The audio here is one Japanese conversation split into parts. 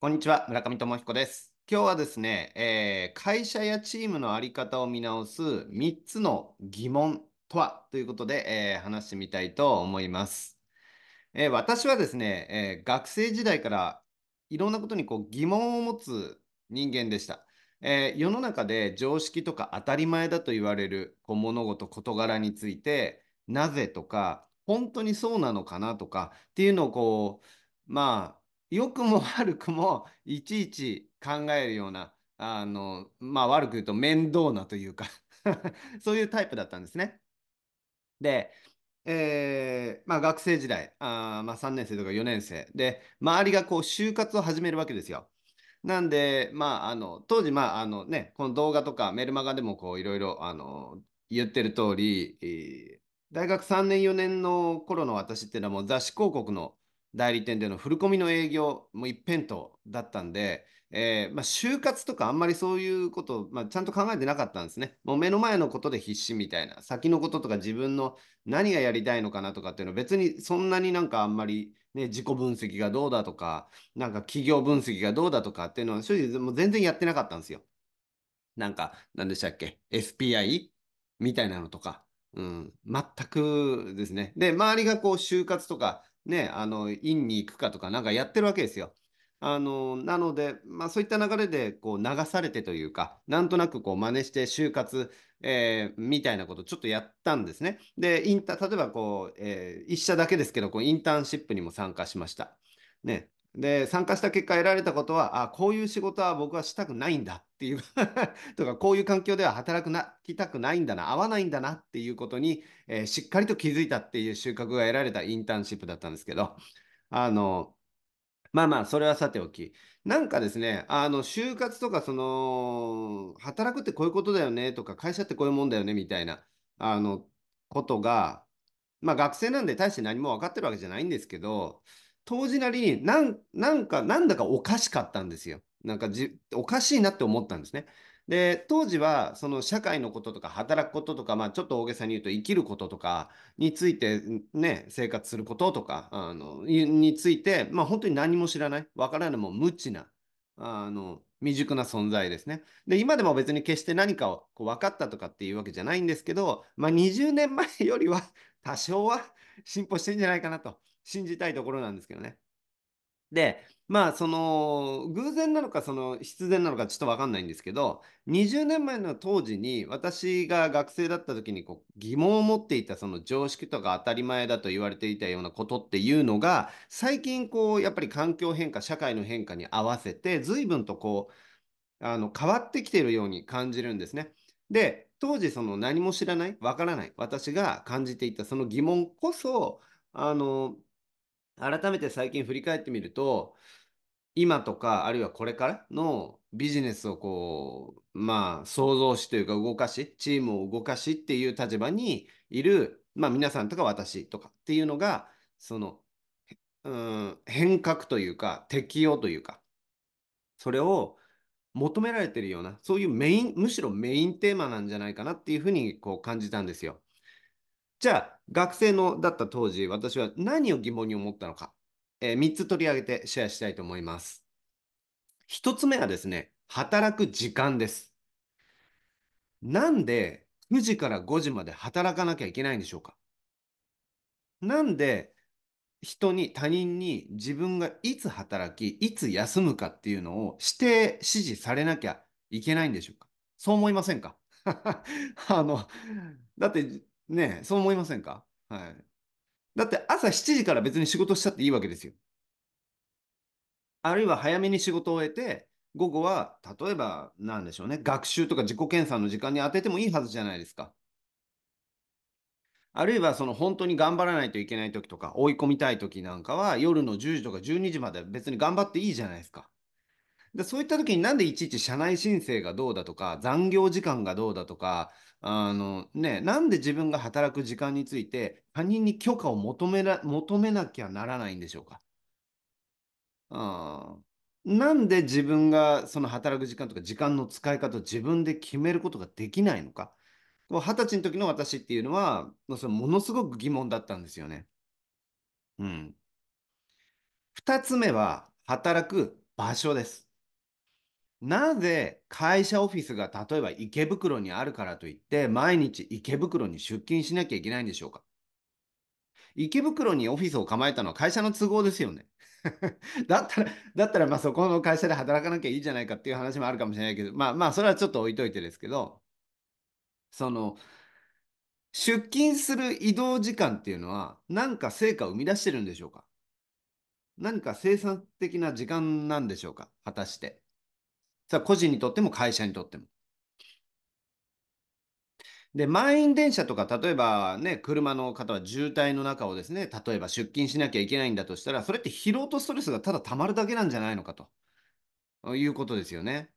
こんにちは、村上智彦です。今日はですね、えー会社やチームのあり方を見直す3つの疑問とはということで、えー話してみたいと思います。えー私はですね、え学生時代からいろんなことにこう疑問を持つ人間でした。え世の中で常識とか当たり前だと言われるこう物事、事柄について、なぜとか、本当にそうなのかなとかっていうのをこう、まあ、良くも悪くもいちいち考えるような、あの、まあ悪く言うと面倒なというか そういうタイプだったんですね。で、えーまあ、学生時代、あまあ、3年生とか4年生で、周りがこう就活を始めるわけですよ。なんで、まあ、あの当時、まああのね、この動画とかメルマガでもいろいろ言ってる通り、えー大学3年4年の頃の私っていうのはもう雑誌広告の代理店でのフルコミの営業も一辺倒だったんで、えーまあ、就活とかあんまりそういうことを、まあ、ちゃんと考えてなかったんですね。もう目の前のことで必死みたいな、先のこととか自分の何がやりたいのかなとかっていうのは別にそんなになんかあんまり、ね、自己分析がどうだとか、なんか企業分析がどうだとかっていうのは正直もう全然やってなかったんですよ。なんか、何でしたっけ ?SPI? みたいなのとか。うん、全くですね。で、周りがこう、就活とか、ね、あの、院に行くかとか、なんかやってるわけですよ。あの、なので、まあそういった流れで、こう、流されてというか、なんとなくこう、真似して就活、えーみたいなことをちょっとやったんですね。で、インタ、例えばこう、えー一社だけですけど、こう、インターンシップにも参加しました。ね。で、参加した結果得られたことは、あ、こういう仕事は僕はしたくないんだっていう とか、こういう環境では働くな、きたくないんだな、合わないんだなっていうことに、えーしっかりと気づいたっていう収穫が得られたインターンシップだったんですけど、あの、まあまあ、それはさておき。なんかですね、あの、就活とか、その、働くってこういうことだよねとか、会社ってこういうもんだよねみたいな、あの、ことが、まあ学生なんで大して何も分かってるわけじゃないんですけど、当時なりになん、なんか、なんだかおかしかったんですよ。なんかじ、おかしいなって思ったんですね。で、当時は、その社会のこととか、働くこととか、まあちょっと大げさに言うと生きることとかについて、ね、生活することとか、あの、について、まあ本当に何も知らない、わからない、も無知な、あの、未熟な存在ですね。で、今でも別に決して何かをこう分かったとかっていうわけじゃないんですけど、まあ20年前よりは多少は進歩してんじゃないかなと信じたいところなんですけどね。で、まあ、その、偶然なのか、その、必然なのか、ちょっとわかんないんですけど、20年前の当時に、私が学生だった時に、こう、疑問を持っていた、その常識とか当たり前だと言われていたようなことっていうのが、最近、こう、やっぱり環境変化、社会の変化に合わせて、随分とこう、あの、変わってきているように感じるんですね。で、当時、その何も知らない、わからない、私が感じていたその疑問こそ、あの、改めて最近振り返ってみると、今とか、あるいはこれからのビジネスをこう、まあ、創造しというか動かし、チームを動かしっていう立場にいる、まあ皆さんとか私とかっていうのが、その、うん、変革というか、適用というか、それを求められてるような、そういうメイン、むしろメインテーマなんじゃないかなっていうふうにこう感じたんですよ。じゃあ、学生のだった当時、私は何を疑問に思ったのか、えー、3つ取り上げてシェアしたいと思います。1つ目はですね、働く時間です。なんで9時から5時まで働かなきゃいけないんでしょうかなんで人に、他人に自分がいつ働き、いつ休むかっていうのを指定、指示されなきゃいけないんでしょうかそう思いませんか？あの、だってね、そう思いませんか？はい。だって朝7時から別に仕事しちゃっていいわけですよ。あるいは早めに仕事を終えて、午後は、例えば、なんでしょうね、学習とか自己検査の時間に当ててもいいはずじゃないですか。あるいは、その本当に頑張らないといけない時とか、追い込みたい時なんかは、夜の10時とか12時まで別に頑張っていいじゃないですか。で、そういった時になんでいちいち社内申請がどうだとか、残業時間がどうだとか、あのね、なんで自分が働く時間について他人に許可を求めな、求めなきゃならないんでしょうか？あなんで自分がその働く時間とか時間の使い方を自分で決めることができないのか？二十歳の時の私っていうのは、もうそれものすごく疑問だったんですよね。うん。二つ目は、働く場所です。なぜ会社オフィスが例えば池袋にあるからといって毎日池袋に出勤しなきゃいけないんでしょうか？池袋にオフィスを構えたのは会社の都合ですよね。だったら、だったらまあそこの会社で働かなきゃいいじゃないかっていう話もあるかもしれないけど、まあまあそれはちょっと置いといてですけど、その、出勤する移動時間っていうのは何か成果を生み出してるんでしょうか？何か生産的な時間なんでしょうか？果たして。さあ、個人にとっても会社にとっても。で、満員電車とか、例えばね、車の方は渋滞の中をですね、例えば出勤しなきゃいけないんだとしたら、それって疲労とストレスがただ溜まるだけなんじゃないのかということですよね。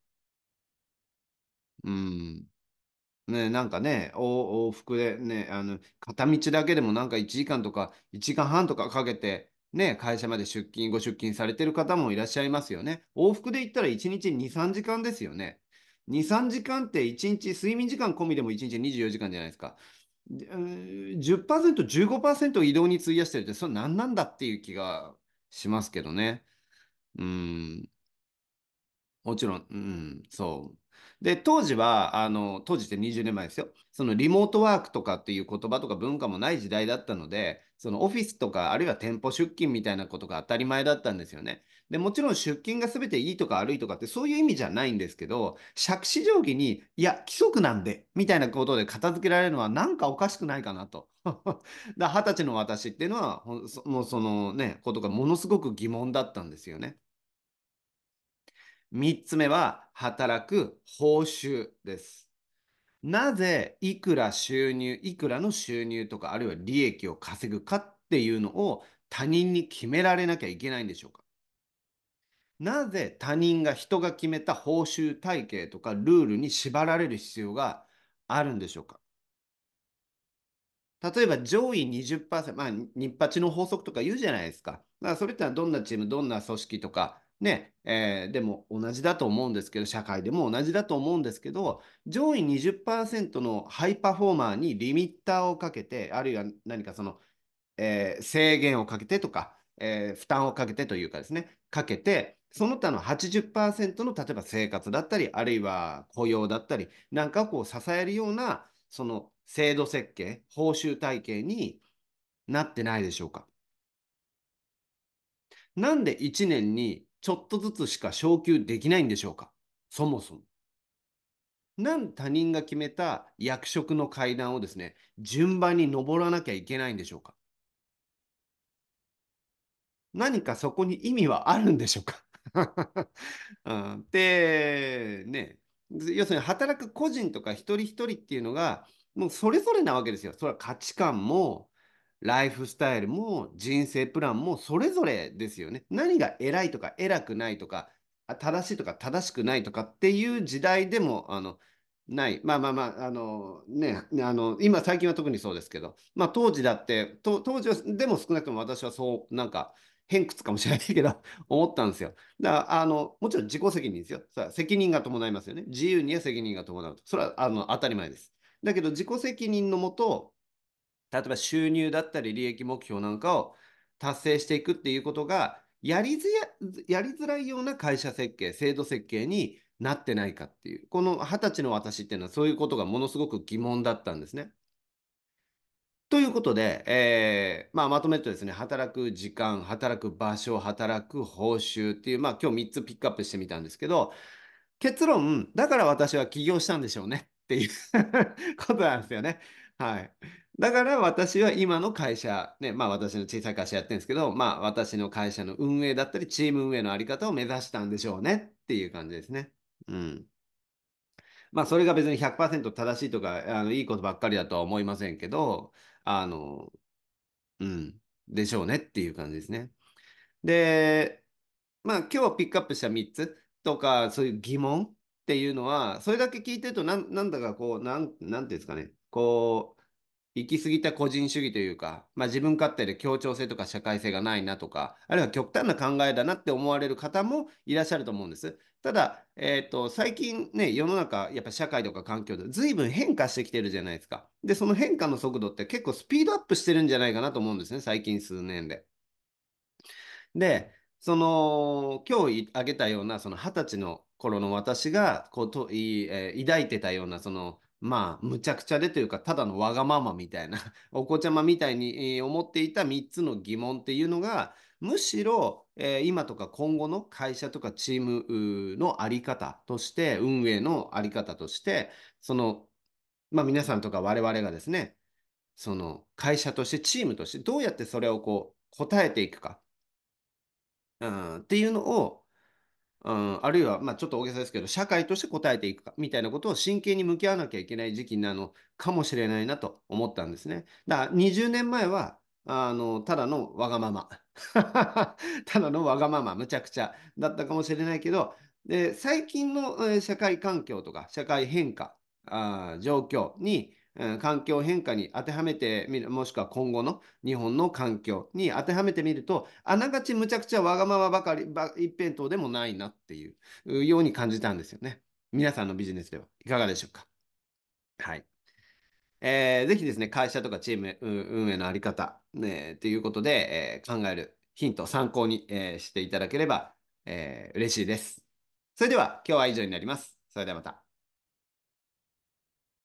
うん。ね、なんかね、往復でね、あの、片道だけでもなんか1時間とか1時間半とかかけて、ね、会社まで出勤、ご出勤されてる方もいらっしゃいますよね。往復で言ったら1日2、3時間ですよね。2、3時間って1日、睡眠時間込みでも1日24時間じゃないですか。10%、15%移動に費やしてるって、それ何なんだっていう気がしますけどね。うん。もちろん、うん、そう。で、当時は、あの、当時って20年前ですよ。そのリモートワークとかっていう言葉とか文化もない時代だったので、そのオフィスとか、あるいは店舗出勤みたいなことが当たり前だったんですよね。で、もちろん出勤が全ていいとか悪いとかってそういう意味じゃないんですけど、杓子定規に、いや、規則なんで、みたいなことで片付けられるのはなんかおかしくないかなと。だ二十歳の私っていうのは、もうそのね、ことがものすごく疑問だったんですよね。3つ目は、働く報酬です。なぜ、いくら収入、いくらの収入とか、あるいは利益を稼ぐかっていうのを他人に決められなきゃいけないんでしょうか？なぜ他人が人が決めた報酬体系とかルールに縛られる必要があるんでしょうか？例えば上位20%、まあ、日八の法則とか言うじゃないですか。だからそれってのはどんなチーム、どんな組織とか、ね、えー、でも同じだと思うんですけど、社会でも同じだと思うんですけど、上位20%のハイパフォーマーにリミッターをかけて、あるいは何かその、えー、制限をかけてとか、えー、負担をかけてというかですね、かけて、その他の80%の例えば生活だったり、あるいは雇用だったり、なんかこう支えるような、その制度設計、報酬体系になってないでしょうか。なんで1年にちょっとずつしか昇給できないんでしょうか？そもそも。なん他人が決めた役職の階段をですね、順番に登らなきゃいけないんでしょうか？何かそこに意味はあるんでしょうか？うん、で、ね、要するに働く個人とか一人一人っていうのが、もうそれぞれなわけですよ。それは価値観も、ライフスタイルも人生プランもそれぞれですよね。何が偉いとか偉くないとか、正しいとか正しくないとかっていう時代でも、あの、ない。まあまあまあ、あのね、あの、今最近は特にそうですけど、まあ当時だって、当時は、でも少なくとも私はそう、なんか、偏屈かもしれないけど、思ったんですよ。だから、あの、もちろん自己責任ですよ。さ責任が伴いますよね。自由には責任が伴うと。それは、あの、当たり前です。だけど、自己責任のもと、例えば収入だったり利益目標なんかを達成していくっていうことが、やりづやりづらいような会社設計、制度設計になってないかっていう、この二十歳の私っていうのはそういうことがものすごく疑問だったんですね。ということで、えーまあ、まとめるとですね、働く時間、働く場所、働く報酬っていう、まあ、今日3つピックアップしてみたんですけど、結論、だから私は起業したんでしょうねっていう ことなんですよね。はい。だから私は今の会社、ね、まあ私の小さい会社やってるんですけど、まあ私の会社の運営だったり、チーム運営のあり方を目指したんでしょうねっていう感じですね。うん。まあそれが別に100%正しいとか、あのいいことばっかりだとは思いませんけど、あの、うん、でしょうねっていう感じですね。で、まあ今日ピックアップした3つとか、そういう疑問っていうのは、それだけ聞いてるとな、なんだかこう、なん、なんていうんですかね、こう、行き過ぎた個人主義というか、まあ、自分勝手で協調性とか社会性がないなとか、あるいは極端な考えだなって思われる方もいらっしゃると思うんです。ただ、えっ、と、最近ね、世の中、やっぱ社会とか環境で随分変化してきてるじゃないですか。で、その変化の速度って結構スピードアップしてるんじゃないかなと思うんですね、最近数年で。で、その、今日挙げたような、その二十歳の頃の私が、こう、と、い、えー抱いてたような、その、まあ、むちゃくちゃでというか、ただのわがままみたいな、お子ちゃまみたいに、思っていた3つの疑問っていうのが、むしろ、えー今とか今後の会社とかチームのあり方として、運営のあり方として、その、まあ皆さんとか我々がですね、その会社としてチームとしてどうやってそれをこう答えていくか、うん、っていうのを、うん、あるいは、まあ、ちょっと大げさですけど、社会として答えていくかみたいなことを真剣に向き合わなきゃいけない時期なのかもしれないなと思ったんですね。だから20年前は、あの、ただのわがまま。ただのわがまま、むちゃくちゃだったかもしれないけど、で、最近のえー社会環境とか社会変化、あ状況に、環境変化に当てはめてみる、もしくは今後の日本の環境に当てはめてみると、あながちむちゃくちゃわがままばかり、ば一辺倒でもないなっていうように感じたんですよね。皆さんのビジネスではいかがでしょうか？はい。えーぜひですね、会社とかチーム運営のあり方、ね、ということで、えー考えるヒント、参考に、えーしていただければ、えー嬉しいです。それでは、今日は以上になります。それではまた。